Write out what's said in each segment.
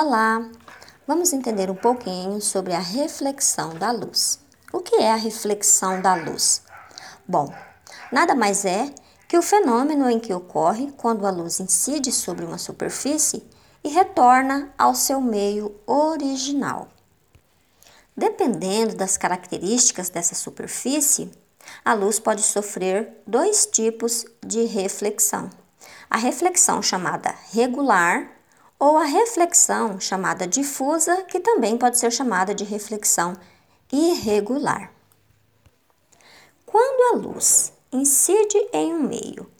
Olá! Vamos entender um pouquinho sobre a reflexão da luz. O que é a reflexão da luz? Bom, nada mais é que o fenômeno em que ocorre quando a luz incide sobre uma superfície e retorna ao seu meio original. Dependendo das características dessa superfície, a luz pode sofrer dois tipos de reflexão: a reflexão chamada regular ou a reflexão chamada difusa, que também pode ser chamada de reflexão irregular. Quando a luz incide em um meio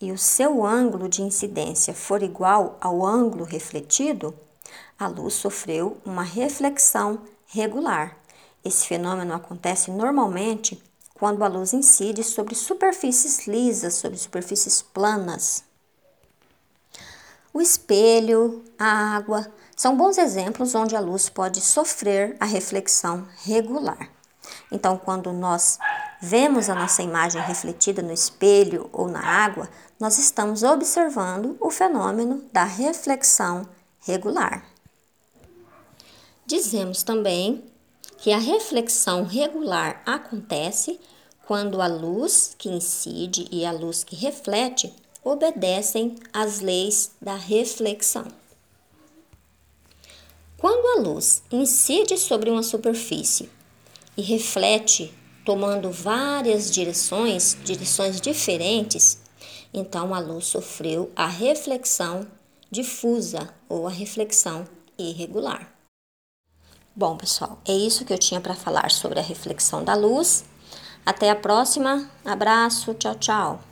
e o seu ângulo de incidência for igual ao ângulo refletido, a luz sofreu uma reflexão regular. Esse fenômeno acontece normalmente quando a luz incide sobre superfícies lisas, sobre superfícies planas. O espelho, a água, são bons exemplos onde a luz pode sofrer a reflexão regular. Então, quando nós vemos a nossa imagem refletida no espelho ou na água, nós estamos observando o fenômeno da reflexão regular. Dizemos também que a reflexão regular acontece quando a luz que incide e a luz que reflete obedecem às leis da reflexão. Quando a luz incide sobre uma superfície e reflete tomando várias direções, direções diferentes, então a luz sofreu a reflexão difusa ou a reflexão irregular. Bom, pessoal, é isso que eu tinha para falar sobre a reflexão da luz. Até a próxima. Abraço. Tchau, tchau.